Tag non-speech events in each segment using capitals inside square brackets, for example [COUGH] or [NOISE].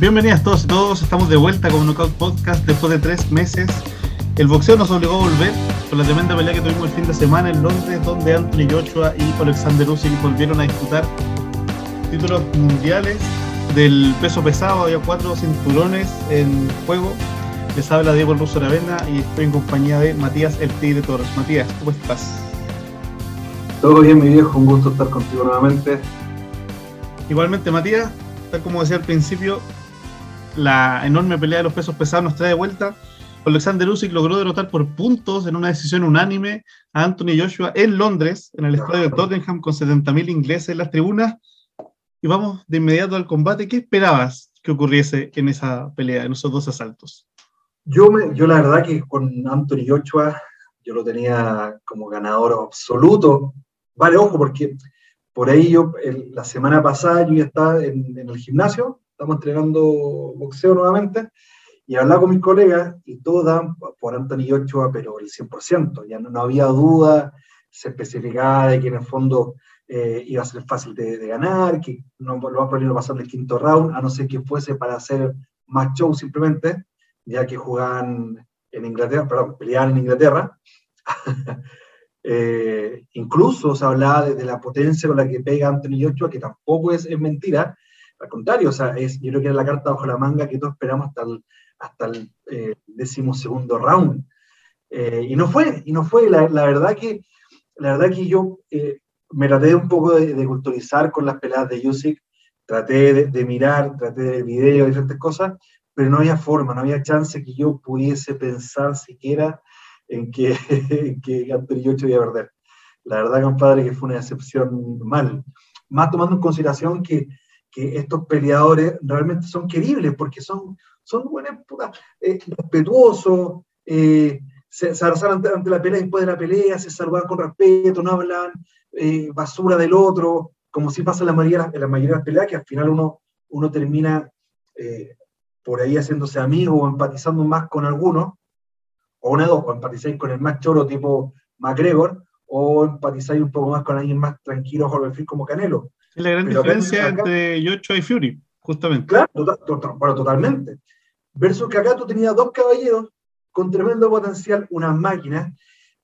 Bienvenidas todos y todos, estamos de vuelta con Knockout Podcast después de tres meses. El boxeo nos obligó a volver con la tremenda pelea que tuvimos el fin de semana en Londres, donde Anthony Joshua y Alexander Usyk volvieron a disputar títulos mundiales del peso pesado. Había cuatro cinturones en juego. Les habla Diego Russo Aravena y estoy en compañía de Matías El Tigre Torres. Matías, ¿cómo estás? Todo bien, mi viejo, un gusto estar contigo nuevamente. Igualmente, Matías, tal como decía al principio, la enorme pelea de los pesos pesados nos trae de vuelta. Alexander Usyk logró derrotar por puntos en una decisión unánime a Anthony Joshua en Londres, en el estadio de Tottenham, con 70.000 ingleses en las tribunas. Y vamos de inmediato al combate. ¿Qué esperabas que ocurriese en esa pelea, en esos dos asaltos? Yo, me, yo la verdad que con Anthony Joshua yo lo tenía como ganador absoluto. Vale, ojo, porque por ahí yo la semana pasada yo ya estaba en el gimnasio estamos entrenando boxeo nuevamente, y hablaba con mis colegas y todos daban por Anthony Ochoa, pero el 100%, ya no, había duda, se especificaba de que en el fondo eh, iba a ser fácil de, ganar, que no lo va a poder pasar el quinto round, a no ser que fuese para hacer más show simplemente, ya que jugaban en Inglaterra, perdón, peleaban en Inglaterra. [LAUGHS] eh, incluso se hablaba de, la potencia con la que pega Anthony Ochoa, que tampoco es, es mentira, al contrario, o sea, es, yo creo que era la carta bajo la manga que todos esperamos hasta el, hasta el eh, décimo segundo round. Eh, y no fue, y no fue. La, la, verdad que, la verdad que yo eh, me traté un poco de, culturizar con las peladas de Yusik, traté de, mirar, traté de videos, diferentes cosas, pero no había forma, no había chance que yo pudiese pensar siquiera en que, [LAUGHS] en que Anthony Yocho iba a perder. La verdad, compadre, que fue una decepción mal. Más tomando en consideración que que estos peleadores realmente son queribles porque son, son buenos, eh, respetuosos, eh, se, se ante, la pelea después de la pelea, se saludan con respeto, no hablan eh, basura del otro, como si pasa en la mayoría, en la mayoría de las peleas, que al final uno, uno termina eh, por ahí haciéndose amigo o empatizando más con alguno, o una de dos, o empatizáis con el más choro tipo McGregor, o empatizáis un poco más con alguien más tranquilo, Jorge como Canelo. Es la gran diferencia entre Yocho y Fury, justamente. Claro, tota-, bueno, totalmente. Versus que acá tú tenías dos caballeros con tremendo potencial, unas máquinas.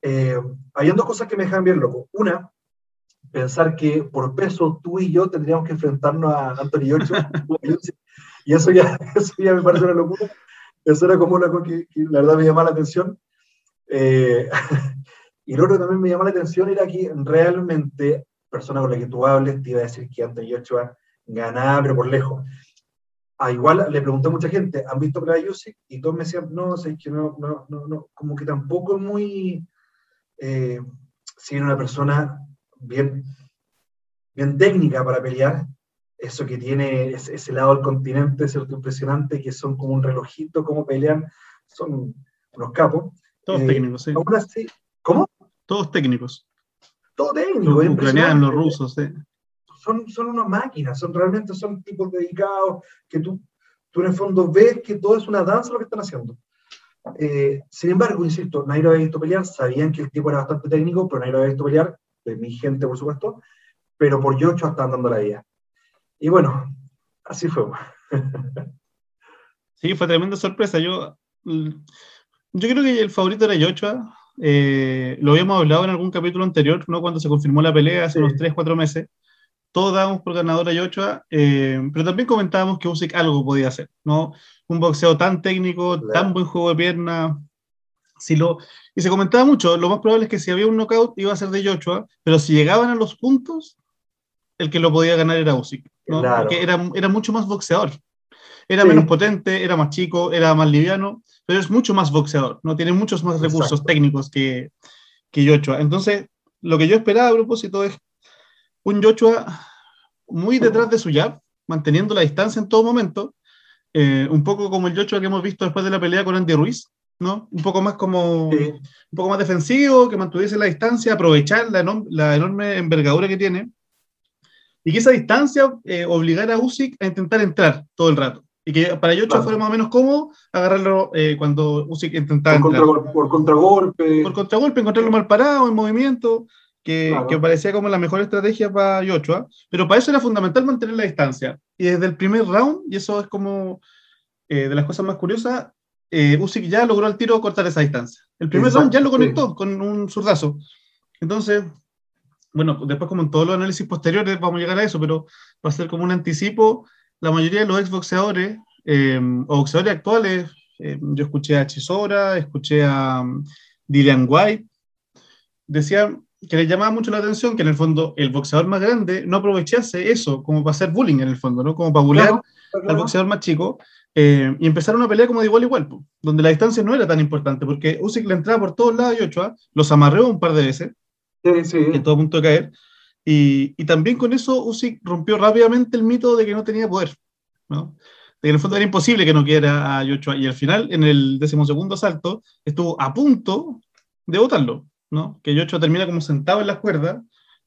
Eh, dos cosas que me dejan bien loco. Una, pensar que por peso tú y yo tendríamos que enfrentarnos a Anthony Yocho. [LAUGHS] y eso ya, eso ya me parece una locura. Eso era como una cosa que, la verdad me llamaba la atención. Eh, [LAUGHS] y lo otro que también me llamó la atención era que realmente persona con la que tú hables te iba a decir que Anthony Joshua ganaba, pero por lejos. A igual le pregunté a mucha gente, ¿han visto Playa Yusik? Y todos me decían, no, sé que no, no, no, no, como que tampoco es muy, eh, si una persona bien, bien técnica para pelear, eso que tiene ese, ese lado del continente, es impresionante, que son como un relojito, como pelean, son unos capos. Todos eh, técnicos, sí. ¿Cómo? Todos técnicos todo técnico. Los ucranianos, los rusos, Son, son unas máquinas, son realmente son tipos dedicados que tú, tú en el fondo ves que todo es una danza lo que están haciendo. Eh, sin embargo, insisto, nadie lo había visto pelear, sabían que el tipo era bastante técnico, pero nadie lo había visto pelear, de mi gente, por supuesto, pero por Yocho estaban dando la vida. Y bueno, así fue. [LAUGHS] sí, fue tremenda sorpresa. Yo, yo creo que el favorito era Yocho, eh, lo habíamos hablado en algún capítulo anterior, ¿no? cuando se confirmó la pelea hace unos 3, 4 meses. Todos dábamos por ganador a Yochoa, eh, pero también comentábamos que Usyk algo podía hacer, ¿no? Un boxeo tan técnico, tan buen juego de pierna. Si lo, y se comentaba mucho, lo más probable es que si había un knockout iba a ser de Yochoa, pero si llegaban a los puntos, el que lo podía ganar era Usyk, ¿no? Porque era, era mucho más boxeador. Era menos potente, era más chico, era más liviano, pero es mucho más boxeador, ¿no? Tiene muchos más recursos técnicos que, que Joshua. Entonces, lo que yo esperaba a propósito es un Joshua muy detrás de su jab, manteniendo la distancia en todo momento, eh, un poco como el Joshua que hemos visto después de la pelea con Andy Ruiz, ¿no? Un poco más como, un poco más defensivo, que mantuviese la distancia, aprovechar la, la enorme envergadura que tiene, y que esa distancia eh, obligara a Usyk a intentar entrar todo el rato. Y que para Yocho fuera más o menos cómodo agarrarlo eh, cuando Usyk intentaba por, entrar. por contragolpe. Por contragolpe, encontrarlo mal parado, en movimiento, que, que, parecía como la mejor estrategia para Joshua, pero para eso era fundamental mantener la distancia. Y desde el primer round, y eso es como eh, de las cosas más curiosas, eh, Usyk ya logró al tiro cortar esa distancia. El primer round ya lo conectó con un zurdazo. Entonces, bueno, después como en todos los análisis posteriores vamos a llegar a eso, pero va a ser como un anticipo. La mayoría de los exboxeadores eh, o boxeadores actuales, eh, yo escuché a Chisora, escuché a um, Dylan White, decían que les llamaba mucho la atención que en el fondo el boxeador más grande no aprovechase eso como para hacer bullying en el fondo, ¿no? Como para bullear al boxeador más chico eh, y empezaron una pelea como de igual a igual, donde la distancia no era tan importante porque Usyk le entraba por todos lados y Ochoa los amarreó un par de veces, sí, sí. en todo punto de caer, y, y, también con eso Usyk rompió rápidamente el mito de que no tenía poder, ¿no? De que en el fondo era imposible que no quiera a Ochoa y al final, en el decimosegundo asalto, estuvo a punto de votarlo. ¿no? Que Yocho termina como sentado en las cuerdas,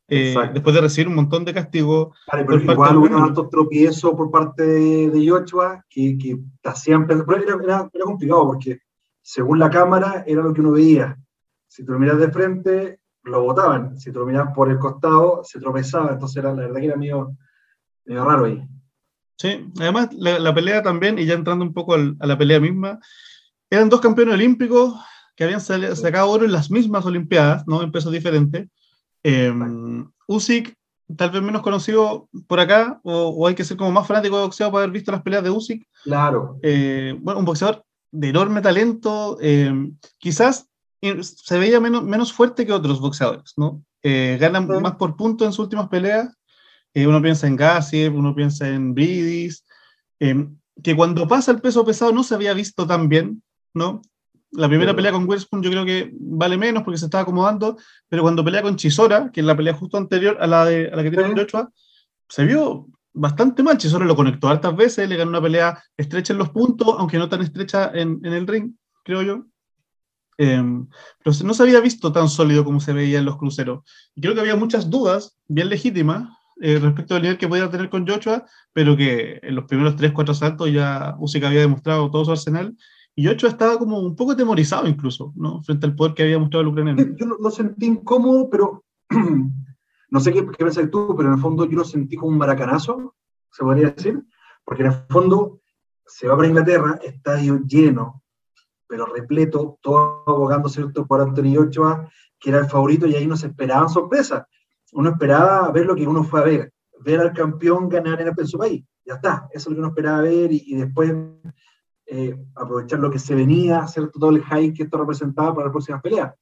eh, después de recibir un montón de castigos. pero igual hubo un alto tropiezo por parte de, de Yochoa que, que hacían. Pero era, era, complicado porque, según la cámara, era lo que uno veía. Si tú lo miras de frente, lo botaban. Si tú lo por el costado, se tropezaba. Entonces, era, la verdad que era medio, medio raro ahí. Sí, además la, pelea también, y ya entrando un poco a la pelea misma, eran dos campeones olímpicos que habían sacado oro en las mismas Olimpiadas, ¿no? En pesos diferentes. Eh, Usyk, tal vez menos conocido por acá, o, hay que ser como más fanático de boxeo para haber visto las peleas de Usyk. Claro. Eh, bueno, un boxeador de enorme talento, eh, quizás se veía menos, menos fuerte que otros boxeadores, ¿no? Eh, ganan más por punto en sus últimas peleas. uno piensa en Gassiev, uno piensa en Bridis, que cuando pasa el peso pesado no se había visto tan bien, ¿no? La primera pelea con Witherspoon yo creo que vale menos porque se estaba acomodando, pero cuando pelea con Chisora, que es la pelea justo anterior a la, de, a la que tiene sí. Joshua, se vio bastante mal. Chisora lo conectó hartas veces, le ganó una pelea estrecha en los puntos, aunque no tan estrecha en, en el ring, creo yo. Eh, pero no se había visto tan sólido como se veía en los cruceros. Y creo que había muchas dudas, bien legítimas, eh, respecto al nivel que podía tener con Joshua, pero que en los primeros 3-4 saltos ya Usyk había demostrado todo su arsenal y Ocho estaba como un poco temorizado incluso, ¿no? Frente al poder que había mostrado el ucraniano. Yo lo, sentí incómodo, pero [CLEARS THROAT] no sé qué, qué pensás tú, pero en el fondo yo lo sentí como un maracanazo, se podría decir, porque en el fondo se va para Inglaterra, estadio lleno, pero repleto, todo abogando ¿cierto? por Antonio Ochoa, que era el favorito, y ahí no se esperaban sorpresas. Uno esperaba ver lo que uno fue a ver, ver al campeón ganar en, su país. Ya está, eso es lo que uno esperaba ver, y, y después eh, aprovechar lo que se venía, hacer todo el hype que esto representaba para las próximas peleas.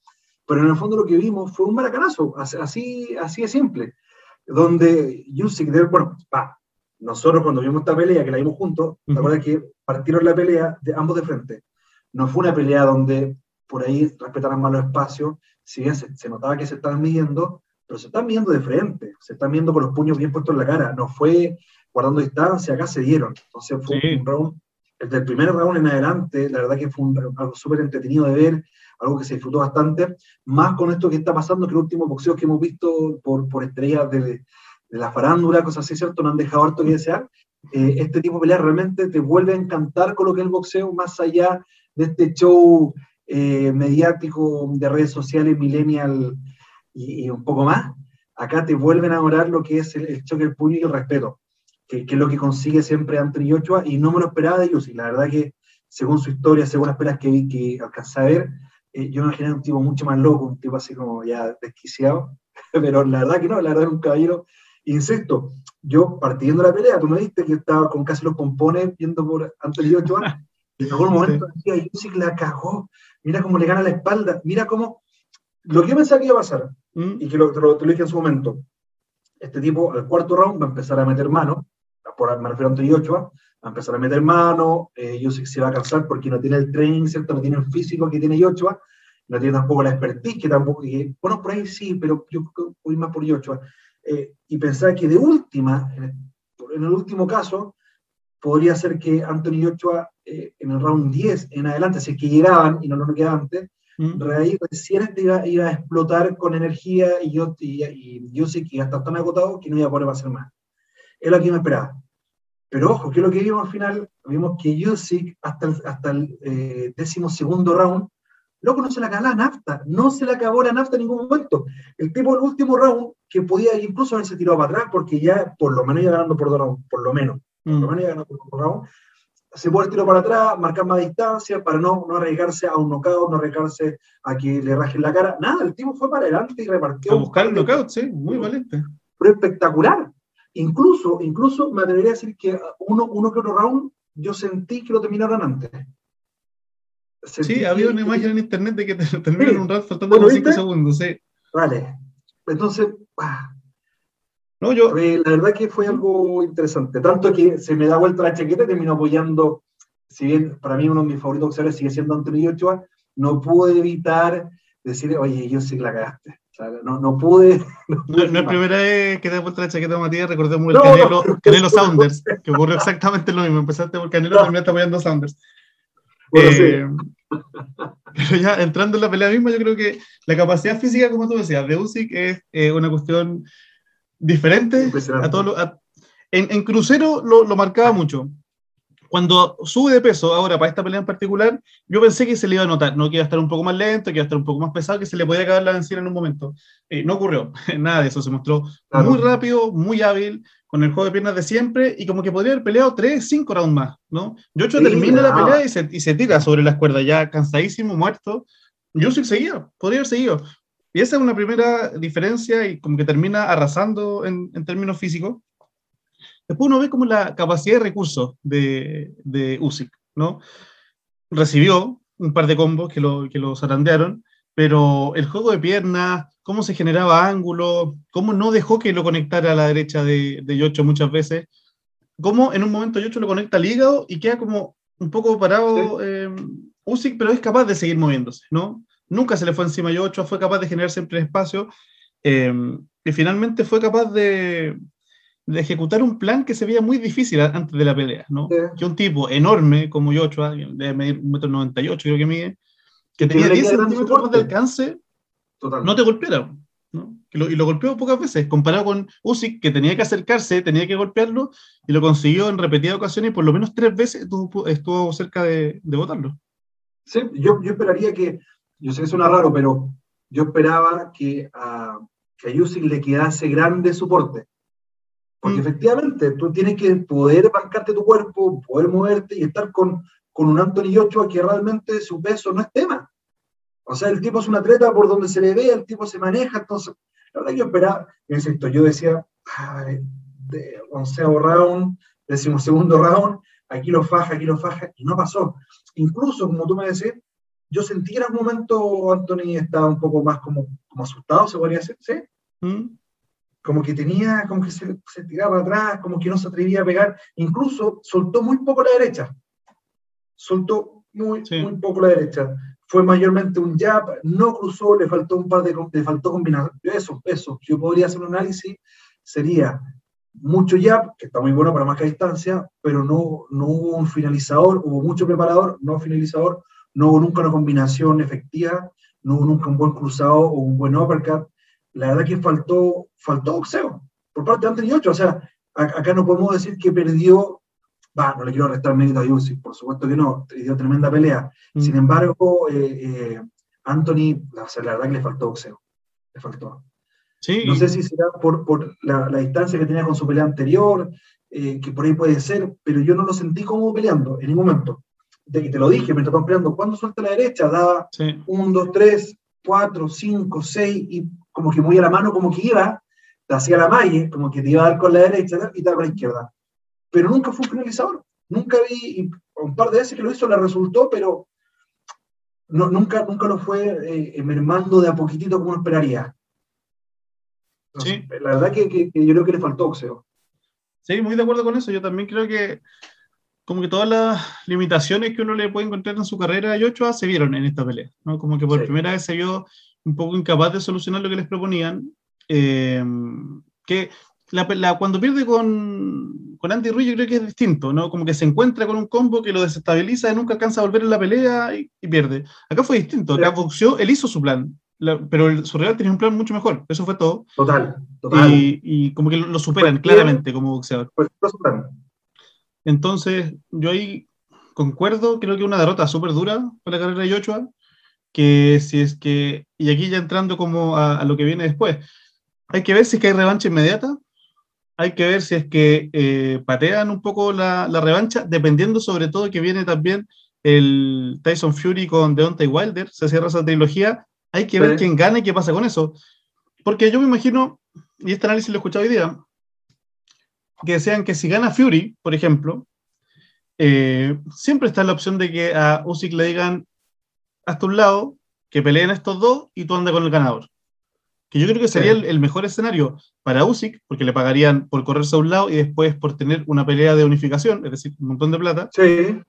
Pero en el fondo lo que vimos fue un maracanazo, así, así de simple, donde Usyk, bueno, nosotros cuando vimos esta pelea, que la vimos juntos. ¿te que partieron la pelea de ambos de frente? No fue una pelea donde por ahí respetaran más los espacios, si bien se, se, notaba que se estaban midiendo, pero se están viendo de frente, se están viendo con los puños bien puestos en la cara, no fue guardando distancia, acá se dieron. Entonces fue sí. un round desde el primer round en adelante, la verdad que fue un, algo súper entretenido de ver, algo que se disfrutó bastante, más con esto que está pasando, que los últimos boxeos que hemos visto por, por estrellas de, de, la farándula, cosas así, ¿cierto? No han dejado harto que desear. Eh, este tipo de peleas realmente te vuelve a encantar con lo que es el boxeo, más allá de este show eh, mediático de redes sociales, millennial y, y, un poco más. Acá te vuelven a enamorar lo que es el, el choque del puño y el respeto que, es lo que consigue siempre Anthony Ochoa, y no me lo esperaba de ellos, y la verdad que según su historia, según las pelas que vi que alcancé a ver, eh, yo me imaginé un tipo mucho más loco, un tipo así como ya desquiciado, [LAUGHS] pero la verdad que no, la verdad era un caballero, insisto, yo partiendo la pelea, tú me viste que estaba con casi los pompones viendo por Anthony y [LAUGHS] en algún momento sí. decía, Yusik la cagó, mira cómo le gana la espalda, mira cómo, lo que yo pensaba que iba a pasar, mm. y que lo, te, lo, te lo dije en su momento, este tipo al cuarto round va a empezar a meter mano, por, me refiero a Ochoa, va a empezar a meter mano, eh, que se va a cansar porque no tiene el training, ¿cierto? No tiene el físico que tiene Yochoa, no tiene tampoco la expertise que tampoco, que, bueno, por ahí sí, pero yo voy más por Yochoa. Eh, y pensaba que de última, en el, último caso, podría ser que Antonio Ochoa eh, en el round 10 en adelante, si es que llegaban y no lo quedaba antes, mm. ahí recién iba, iba, a explotar con energía y yo, y, y yo sé que iba a estar tan agotado que no iba a poder hacer más. Es lo que me esperaba. Pero ojo, que lo que vimos al final, vimos que Yusik hasta el, hasta el eh, décimo segundo round Loco, no se le acabó la nafta, no se le acabó la nafta en ningún momento. El tipo, el último round, que podía incluso haberse tirado para atrás, porque ya por lo menos iba ganando por dos rounds, por lo menos, por lo mm. menos por se puede tirar para atrás, marcar más distancia para no, no arriesgarse a un knockout, no arriesgarse a que le rajen la cara. Nada, el tipo fue para adelante y repartió. A buscar el knockout, sí, muy valiente. Pero espectacular. Incluso, incluso me atrevería a decir que uno, uno que otro round yo sentí que lo terminaron antes. sí, había una imagen en internet de que [LAUGHS] terminan un round faltando unos 5 segundos, sí. Vale. Entonces, ah, no, yo... la verdad que fue algo interesante, tanto que se me da vuelta la chaqueta y termino apoyando, si bien para mí uno de mis favoritos boxeadores sigue siendo Antonio Ochoa, no pude evitar decir, oye, yo sí la cagaste. O sea, no, no pude. [LAUGHS] No, es la primera vez que te da vuelta la chaqueta, Matías. Recordemos el Canelo, Canelo Saunders, que ocurrió exactamente lo mismo. Empezaste por Canelo, terminaste apoyando a Saunders. Eh, pero ya entrando en la pelea misma, yo creo que la capacidad física, como tú decías, de Usyk es eh, una cuestión diferente a todos en, en, crucero lo, lo, marcaba mucho. Cuando sube de peso, ahora para esta pelea en particular, yo pensé que se le iba a notar, no que iba a estar un poco más lento, que iba a estar un poco más pesado, que se le podía acabar la vencida en un momento. Eh, no ocurrió, [LAUGHS] nada de eso, se mostró muy rápido, muy hábil, con el juego de piernas de siempre, y como que podría haber peleado 3, 5 rounds más, ¿no? Yocho termina la pelea y se, y se, tira sobre las cuerdas, ya cansadísimo, muerto. Yo sí seguía, podría haber seguido, y esa es una primera diferencia y como que termina arrasando en, en términos físicos. Después uno ve como la capacidad de recursos de, de Usyk, ¿no? Recibió un par de combos que lo, que lo zarandearon, pero el juego de piernas, cómo se generaba ángulo, cómo no dejó que lo conectara a la derecha de, de Yocho muchas veces, cómo en un momento Yocho lo conecta al hígado y queda como un poco parado eh, Usyk, pero es capaz de seguir moviéndose, ¿no? Nunca se le fue encima a Ochoa, fue capaz de generar siempre espacio eh, y finalmente fue capaz de, de, ejecutar un plan que se veía muy difícil antes de la pelea, ¿no? Que un tipo enorme como Ochoa, de medir un metro noventa y ocho creo que mide, que tenía 10 centímetros más de alcance, no te golpeara, ¿no? Y lo, y lo, golpeó pocas veces, comparado con Usyk, que tenía que acercarse, tenía que golpearlo, y lo consiguió en repetidas ocasiones, y por lo menos tres veces estuvo, estuvo cerca de, de botarlo. Sí, yo, yo esperaría que yo sé que suena raro, pero yo esperaba que a, que a le quedase grande soporte. Porque mm. efectivamente, tú tienes que poder bancarte tu cuerpo, poder moverte y estar con, con un Anthony Ochoa que realmente su peso no es tema. O sea, el tipo es un atleta por donde se le ve, el tipo se maneja, entonces, la verdad yo esperaba, insisto, yo decía, de onceavo round, decimosegundo round, aquí lo faja, aquí lo faja, y no pasó. Incluso, como tú me decís, yo sentí que en algún momento Anthony estaba un poco más como, como asustado, se podría decir, ¿sí? ¿Mm? Como que tenía, como que se, se, tiraba atrás, como que no se atrevía a pegar, incluso soltó muy poco la derecha, soltó muy, muy poco la derecha. Fue mayormente un jab, no cruzó, le faltó un par de, le faltó combinar, eso, eso, yo podría hacer un análisis, sería mucho jab, que está muy bueno para marcar distancia, pero no, no hubo un finalizador, hubo mucho preparador, no finalizador, no hubo nunca una combinación efectiva, no hubo nunca un buen cruzado o un buen uppercut. La verdad que faltó, faltó boxeo por parte de Anthony Ocho. O sea, acá no podemos decir que perdió, va, no le quiero restar mérito a Yussi, por supuesto que no, dio tremenda pelea. Mm. Sin embargo, eh, eh, Anthony, la, verdad que le faltó boxeo, le faltó. Sí. No sé si será por, por la, la, distancia que tenía con su pelea anterior, eh, que por ahí puede ser, pero yo no lo sentí como peleando en ningún momento y te lo dije, me estaba peleando, ¿cuándo suelta la derecha? Daba 1, 2, 3, 4, 5, 6, y como que muy a la mano, como que iba, te hacía la malla, como que te iba a dar con la derecha y te con la izquierda. Pero nunca fue un finalizador. Nunca vi, un par de veces que lo hizo le resultó, pero no, nunca, nunca lo fue eh, mermando de a poquitito como esperaría. sí. La verdad que, que, que, yo creo que le faltó boxeo. Sí, muy de acuerdo con eso. Yo también creo que como que todas las limitaciones que uno le puede encontrar en su carrera a Ochoa se vieron en esta pelea, ¿no? Como que por primera vez se vio un poco incapaz de solucionar lo que les proponían. Eh, que la, cuando pierde con, con Andy Ruiz yo creo que es distinto, ¿no? Como que se encuentra con un combo que lo desestabiliza y nunca alcanza a volver en la pelea y, pierde. Acá fue distinto, acá boxeó, él hizo su plan, pero el, su tenía un plan mucho mejor, eso fue todo. Total, total. Y, y como que lo, superan claramente como boxeador. Pues, entonces, yo ahí concuerdo, creo que una derrota súper dura para la carrera de Joshua, que si es que, y aquí ya entrando como a, lo que viene después, hay que ver si es que hay revancha inmediata, hay que ver si es que eh, patean un poco la, la, revancha, dependiendo sobre todo que viene también el Tyson Fury con Deontay Wilder, se cierra esa trilogía, hay que ver quién gana y qué pasa con eso. Porque yo me imagino, y este análisis lo he escuchado hoy día, que decían que si gana Fury, por ejemplo, eh, siempre está la opción de que a Usyk le digan hasta un lado, que peleen estos dos y tú andas con el ganador. Que yo creo que sería el, mejor escenario para Usyk, porque le pagarían por correrse a un lado y después por tener una pelea de unificación, es decir, un montón de plata. Sí.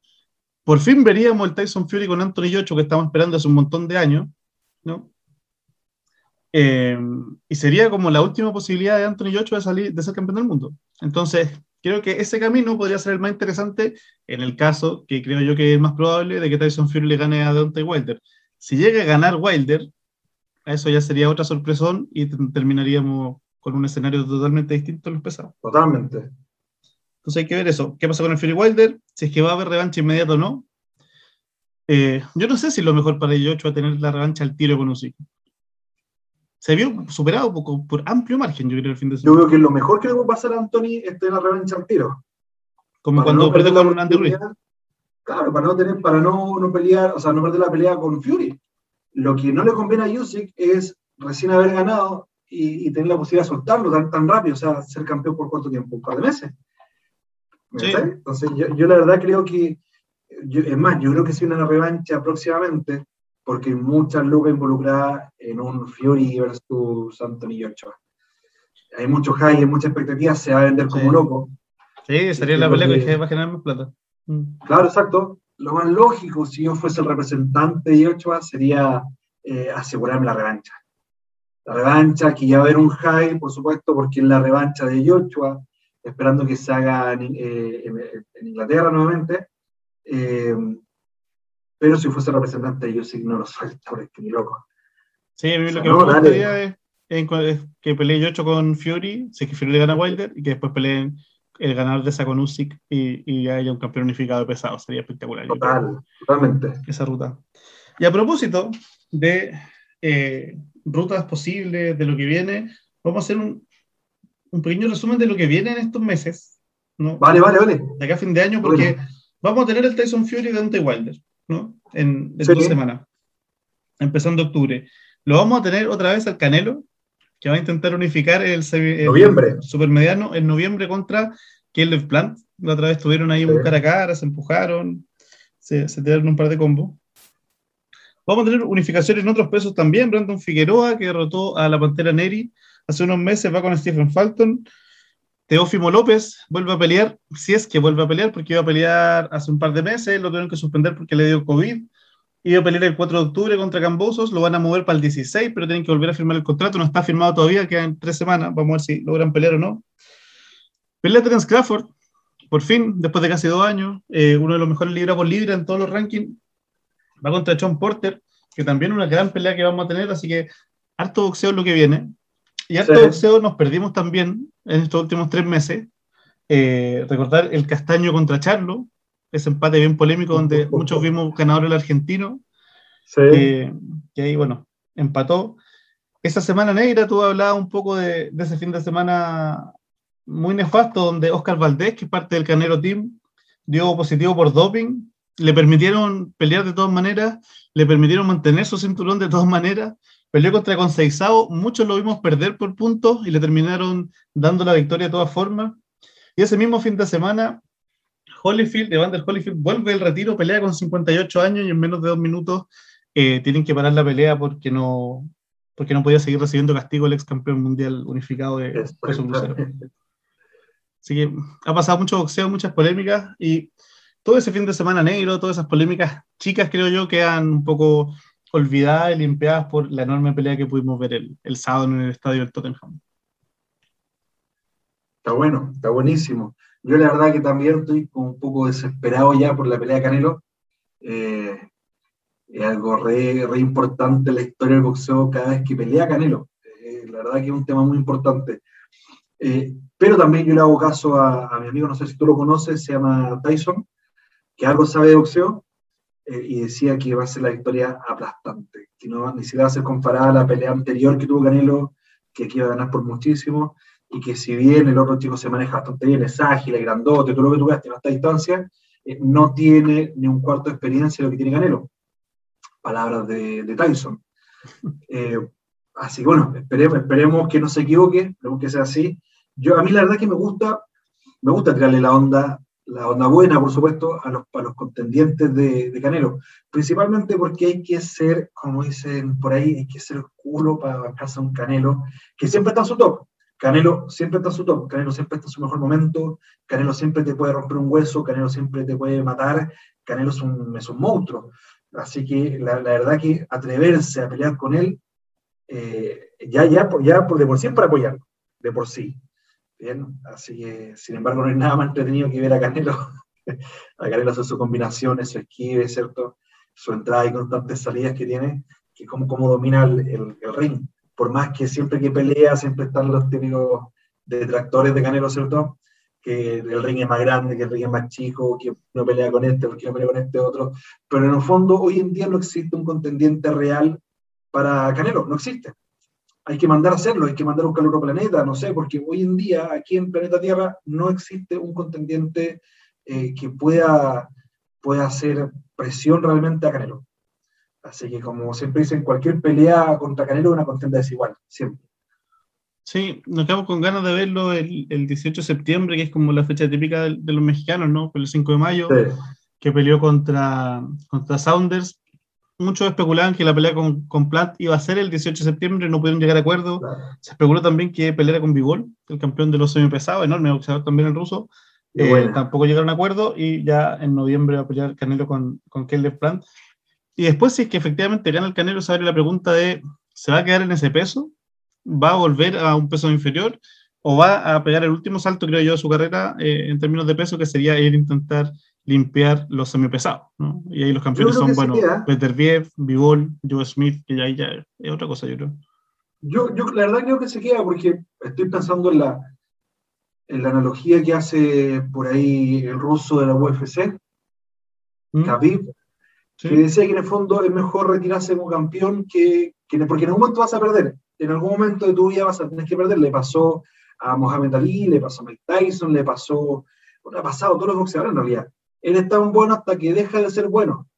Por fin veríamos el Tyson Fury con Anthony Yocho que estamos esperando hace un montón de años, ¿no? Eh, y sería como la última posibilidad de Anthony Yocho de salir, de ser campeón del mundo. Entonces, creo que ese camino podría ser el más interesante en el caso que creo yo que es más probable de que Tyson Fury le gane a Deontay Wilder. Si llega a ganar Wilder, eso ya sería otra sorpresón y terminaríamos con un escenario totalmente distinto a los pesados. Totalmente. Entonces hay que ver eso. ¿Qué pasa con el Fury Wilder? Si es que va a haber revancha inmediata o no. Eh, yo no sé si lo mejor para ellos va a tener la revancha al tiro con Usyk se vio superado por, por, amplio margen, yo creo, el fin de semana. Yo creo que lo mejor que le puede pasar a Anthony es tener la revancha al tiro. Como cuando no perdió con Andy Ruiz. Claro, para no tener, para no, no, pelear, o sea, no perder la pelea con Fury. Lo que no le conviene a Usyk es recién haber ganado y, tener la posibilidad de soltarlo tan, tan rápido, o sea, ser campeón por cuánto tiempo, un par de meses. Sí. Entonces, yo, yo, la verdad creo que, es más, yo creo que si una revancha próximamente, porque hay muchas lucas involucradas en un Fury versus Anthony Joshua. Hay mucho hype, hay mucha expectativa, se va a vender como loco. Sí, sería la pelea que va a generar más plata. Mm. Claro, exacto. Lo más lógico, si yo fuese el representante de Joshua, sería eh, asegurarme la revancha. La revancha, que ya va a haber un hype, por supuesto, porque es la revancha de Joshua, esperando que se haga en, eh, Inglaterra nuevamente. Eh, pero si fuese representante yo sí no lo suelto, [LAUGHS] porque ni loco. Sí, a mí lo que me gustaría es, que pelee Yocho con Fury, si es que Fury le gana a Wilder, y que después peleen el ganador de esa con Usyk y, y haya un campeón unificado pesado. Sería espectacular. Total, totalmente. Esa ruta. Y a propósito de eh, rutas posibles, de lo que viene, vamos a hacer un, un, pequeño resumen de lo que viene en estos meses. ¿no? Vale, vale, vale. De acá a fin de año, porque vamos a tener el Tyson Fury de Dante Wilder. ¿No? En, dos semanas, empezando octubre. Lo vamos a tener otra vez al Canelo, que va a intentar unificar el, noviembre. supermediano en noviembre contra Caleb Plant. La otra vez tuvieron ahí un cara a cara, se empujaron, se, se tiraron un par de combos. Vamos a tener unificaciones en otros pesos también. Brandon Figueroa, que derrotó a la Pantera Neri hace unos meses, va con Stephen Falton. Teófimo López vuelve a pelear, si es que vuelve a pelear, porque iba a pelear hace un par de meses, lo tuvieron que suspender porque le dio COVID. Iba a pelear el 4 de octubre contra Cambosos, lo van a mover para el 16, pero tienen que volver a firmar el contrato, no está firmado todavía, quedan tres semanas, vamos a ver si logran pelear o no. Pelea Terence Crawford, por fin, después de casi dos años, eh, uno de los mejores libra por libra en todos los rankings, va contra John Porter, que también una gran pelea que vamos a tener, así que harto boxeo es lo que viene. Y harto boxeo nos perdimos también en estos últimos tres meses. Eh, recordar el Castaño contra Charlo, ese empate bien polémico donde [LAUGHS] muchos vimos ganador el argentino, sí. Eh, que ahí, bueno, empató. Esa semana negra tú hablabas un poco de, de, ese fin de semana muy nefasto donde Oscar Valdés, que es parte del Canero Team, dio positivo por doping, le permitieron pelear de todas maneras, le permitieron mantener su cinturón de todas maneras, Peleó contra Conceizao, muchos lo vimos perder por puntos y le terminaron dando la victoria de todas formas. Y ese mismo fin de semana, Holyfield, Evander Holyfield, vuelve el retiro, pelea con 58 años y en menos de dos minutos eh, tienen que parar la pelea porque no, porque no podía seguir recibiendo castigo el ex campeón mundial unificado de peso crucero. Así que ha pasado mucho boxeo, muchas polémicas y todo ese fin de semana negro, todas esas polémicas chicas creo yo que han un poco olvidadas y limpiadas por la enorme pelea que pudimos ver el, sábado en el estadio del Tottenham. Está bueno, está buenísimo. Yo la verdad que también estoy un poco desesperado ya por la pelea de Canelo. Eh, es algo re, re, importante en la historia del boxeo cada vez que pelea Canelo. Eh, la verdad que es un tema muy importante. Eh, pero también yo le hago caso a, a, mi amigo, no sé si tú lo conoces, se llama Tyson, que algo sabe de boxeo, eh, y decía que iba a ser la victoria aplastante, que no ni siquiera va a ser comparada a la pelea anterior que tuvo Canelo, que aquí iba a ganar por muchísimo, y que si bien el otro chico se maneja bastante bien, es ágil, es grandote, todo lo que tú veas, tiene esta distancia, eh, no tiene ni un cuarto de experiencia lo que tiene Canelo. Palabras de, de Tyson. [LAUGHS] Eh, así que bueno, esperemos, esperemos que no se equivoque, esperemos que sea así. Yo, a mí la verdad que me gusta, me gusta tirarle la onda la onda buena, por supuesto, a los, a los contendientes de, de, Canelo. Principalmente porque hay que ser, como dicen por ahí, hay que ser culo para bancarse a un Canelo, que siempre está en su top. Canelo siempre está en su top, Canelo siempre está en su mejor momento, Canelo siempre te puede romper un hueso, Canelo siempre te puede matar, Canelo es un, es un monstruo. Así que la, verdad que atreverse a pelear con él, eh, ya, ya, ya por de por sí para apoyarlo, de por sí. Bien, así que, sin embargo, no hay nada más entretenido que ver a Canelo, [LAUGHS] a Canelo hacer sus combinaciones, su esquive, ¿cierto? Su entrada y constantes salidas que tiene, que cómo, cómo domina el, el, el, ring. Por más que siempre que pelea, siempre están los típicos detractores de Canelo, ¿cierto? Que el ring es más grande, que el ring es más chico, que no pelea con este, porque no pelea con este otro. Pero en el fondo, hoy en día no existe un contendiente real para Canelo, no existe hay que mandar a hacerlo, hay que mandar a buscar otro planeta, no sé, porque hoy en día aquí en planeta Tierra no existe un contendiente eh, que pueda, pueda hacer presión realmente a Canelo. Así que como siempre dicen, cualquier pelea contra Canelo es una contienda desigual, siempre. Sí, nos quedamos con ganas de verlo el, el, 18 de septiembre, que es como la fecha típica de, de los mexicanos, ¿no? El 5 de mayo, sí. que peleó contra, contra Saunders, muchos especulaban que la pelea con, con, Plant iba a ser el 18 de septiembre, no pudieron llegar a acuerdo. Claro. Se especuló también que peleara con Bigol, el campeón de los semipesados, enorme boxeador también el ruso. Eh, bueno. Tampoco llegaron a acuerdo y ya en noviembre va a pelear Canelo con, con Caleb Plant. Y después, si es que efectivamente gana el Canelo, se abre la pregunta de: ¿se va a quedar en ese peso? ¿Va a volver a un peso inferior? ¿O va a pegar el último salto, creo yo, de su carrera eh, en términos de peso, que sería ir a intentar limpiar los semipesados, ¿no? Y ahí los campeones son, bueno, Peter Viev, Bivol, Joe Smith, que ahí ya es otra cosa, yo creo. Yo, yo la verdad creo que se queda porque estoy pensando en la, en la analogía que hace por ahí el ruso de la UFC, ¿Mm? Khabib, sí. que decía que en el fondo es mejor retirarse como campeón que, que, porque en algún momento vas a perder, en algún momento de tu vida vas a tener que perder, le pasó a Mohamed Ali, le pasó a Mike Tyson, le pasó, bueno, ha pasado a todos los boxeadores en realidad él es tan bueno hasta que deja de ser bueno.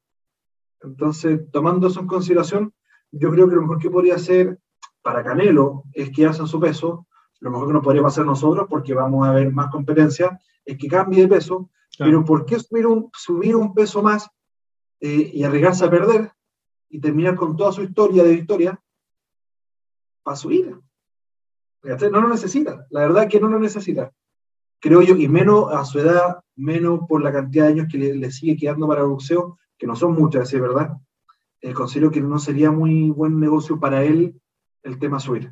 Entonces, tomando eso en consideración, yo creo que lo mejor que podría hacer para Canelo es que haga su peso, lo mejor que nos podría pasar nosotros, porque vamos a ver más competencia, es que cambie de peso, claro. pero ¿por qué subir un, subir un peso más eh, y arriesgarse a perder y terminar con toda su historia de victoria para subir? No lo necesita, la verdad que no lo necesita creo yo, y menos a su edad, menos por la cantidad de años que le, le sigue quedando para el boxeo, que no son muchas, es verdad, eh, considero que no sería muy buen negocio para él el tema subir.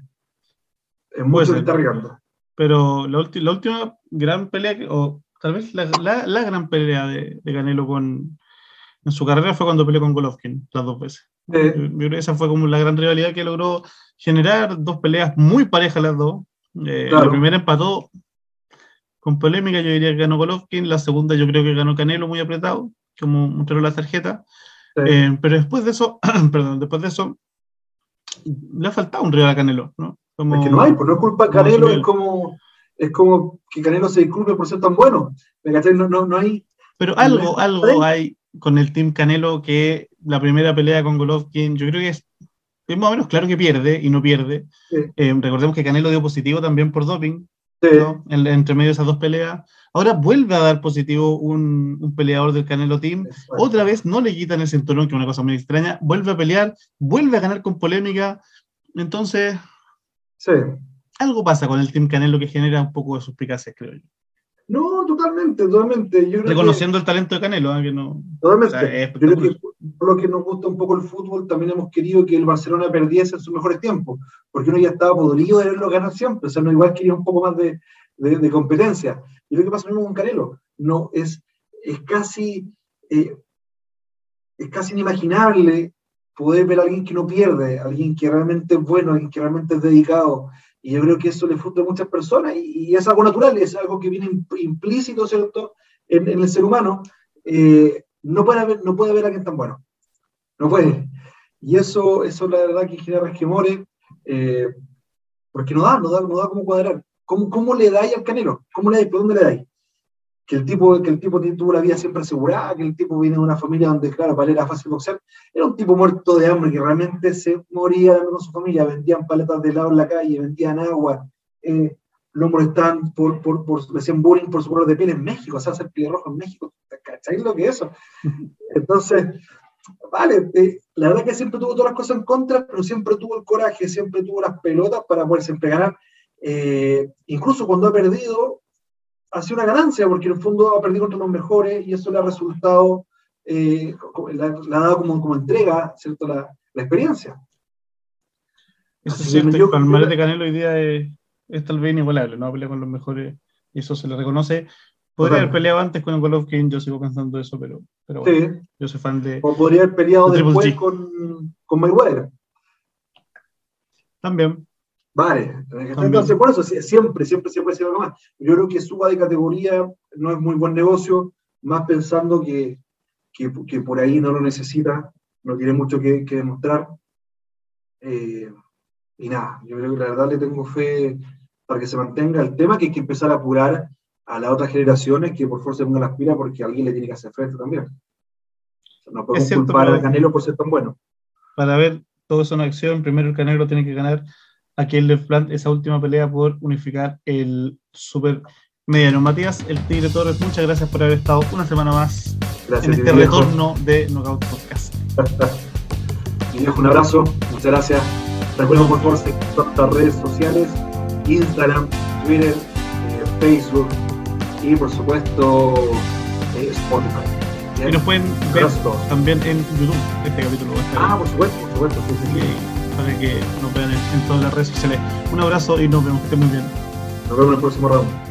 Es mucho que está arriesgando. Pero la, la, última gran pelea, o tal vez la, la, la gran pelea de, de, Canelo con, en su carrera fue cuando peleó con Golovkin, las dos veces. Eh, yo, yo creo que esa fue como la gran rivalidad que logró generar, dos peleas muy parejas las dos. Eh, claro. La primera empató con polémica, yo diría que ganó Golovkin, la segunda yo creo que ganó Canelo muy apretado, como mostró la tarjeta, sí. eh, pero después de eso, [CLEARS THROAT] perdón, después de eso, le ha faltado un rival a Canelo, ¿no? Como, es que no hay, pues no es culpa de Canelo, es como, es como que Canelo se disculpe por ser tan bueno, no, no, no hay... Pero algo, algo hay con el Team Canelo que la primera pelea con Golovkin, yo creo que es, es más o menos claro que pierde y no pierde. Sí. Eh, recordemos que Canelo dio positivo también por doping, Sí. ¿no? En, entre medio de esas dos peleas. Ahora vuelve a dar positivo un, un peleador del Canelo Team. Exacto. Otra vez no le quitan el cinturón, que es una cosa muy extraña. Vuelve a pelear, vuelve a ganar con polémica. Entonces, sí. algo pasa con el Team Canelo que genera un poco de suspicacias, creo yo. No, totalmente, totalmente. Yo Reconociendo que, el talento de Canelo, ¿eh? que no. Totalmente. O sea, yo creo que por lo que nos gusta un poco el fútbol, también hemos querido que el Barcelona perdiese en sus mejores tiempos, porque uno ya estaba podrido de verlo ganar siempre, o sea, no igual quería un poco más de, de, de competencia. Y lo que pasa mismo con Canelo, no, es, es casi, eh, es casi inimaginable poder ver a alguien que no pierde, alguien que realmente es bueno, alguien que realmente es dedicado, y yo creo que eso le frustra a muchas personas y, es algo natural, es algo que viene implícito, ¿cierto?, en, en el ser humano. Eh, no puede haber, no puede haber alguien tan bueno. No puede. Y eso, eso la verdad que genera resquemores, eh, porque no da, no da, no da como cuadrar. ¿Cómo, cómo le dais al Canelo? ¿Cómo le dais? ¿Por dónde le dais? Que el tipo, que el tipo tuvo la vida siempre asegurada, que el tipo viene de una familia donde, claro, para él era fácil boxear. Era un tipo muerto de hambre que realmente se moría con su familia. Vendían paletas de helado en la calle, vendían agua. Eh, lo molestaban por, por, por, le hacían bullying por su color de piel en México, o sea, hacer rojo en México. ¿Cacháis lo que es eso? [LAUGHS] Entonces, vale, eh, la verdad que siempre tuvo todas las cosas en contra, pero siempre tuvo el coraje, siempre tuvo las pelotas para poder siempre ganar. Eh, incluso cuando ha perdido, ha sido una ganancia, porque en el fondo ha perdido contra los mejores y eso le ha resultado, eh, le, ha, dado como, como entrega, ¿cierto? La, la experiencia. Eso es cierto, yo, el de Canelo hoy día es, es tal vez inigualable, no pelea con los mejores y eso se le reconoce. Podría haber peleado antes con el Golovkin, yo sigo pensando eso, pero, pero bueno, yo soy fan de. O podría haber peleado después con, con Mayweather. También. Vale, entonces por eso siempre, siempre se puede hacer algo más. Yo creo que suba de categoría no es muy buen negocio, más pensando que, que, que por ahí no lo necesita, no tiene mucho que, que demostrar. Eh, y nada, yo creo que la verdad le tengo fe para que se mantenga el tema, que hay que empezar a apurar a las otras generaciones que por favor se pongan las pilas porque alguien le tiene que hacer frente también. no podemos culpar a Canelo por ser tan bueno. Para ver todo eso en acción, primero el Canelo tiene que ganar a le Plant esa última pelea por unificar el super mediano. Matías, el Tigre Torres, muchas gracias por haber estado una semana más en este retorno de Knockout Podcast. [LAUGHS] Mi viejo, un abrazo, muchas gracias. Recuerden por favor seguir nuestras redes sociales, Instagram, Twitter, eh, Facebook, y por supuesto eh, Spotify. Y nos pueden ver también en YouTube este capítulo. Ah, por supuesto, por supuesto. Sí, Para que nos vean en, todas las redes sociales. Un abrazo y nos vemos. Que estén muy bien. Nos vemos en el próximo round.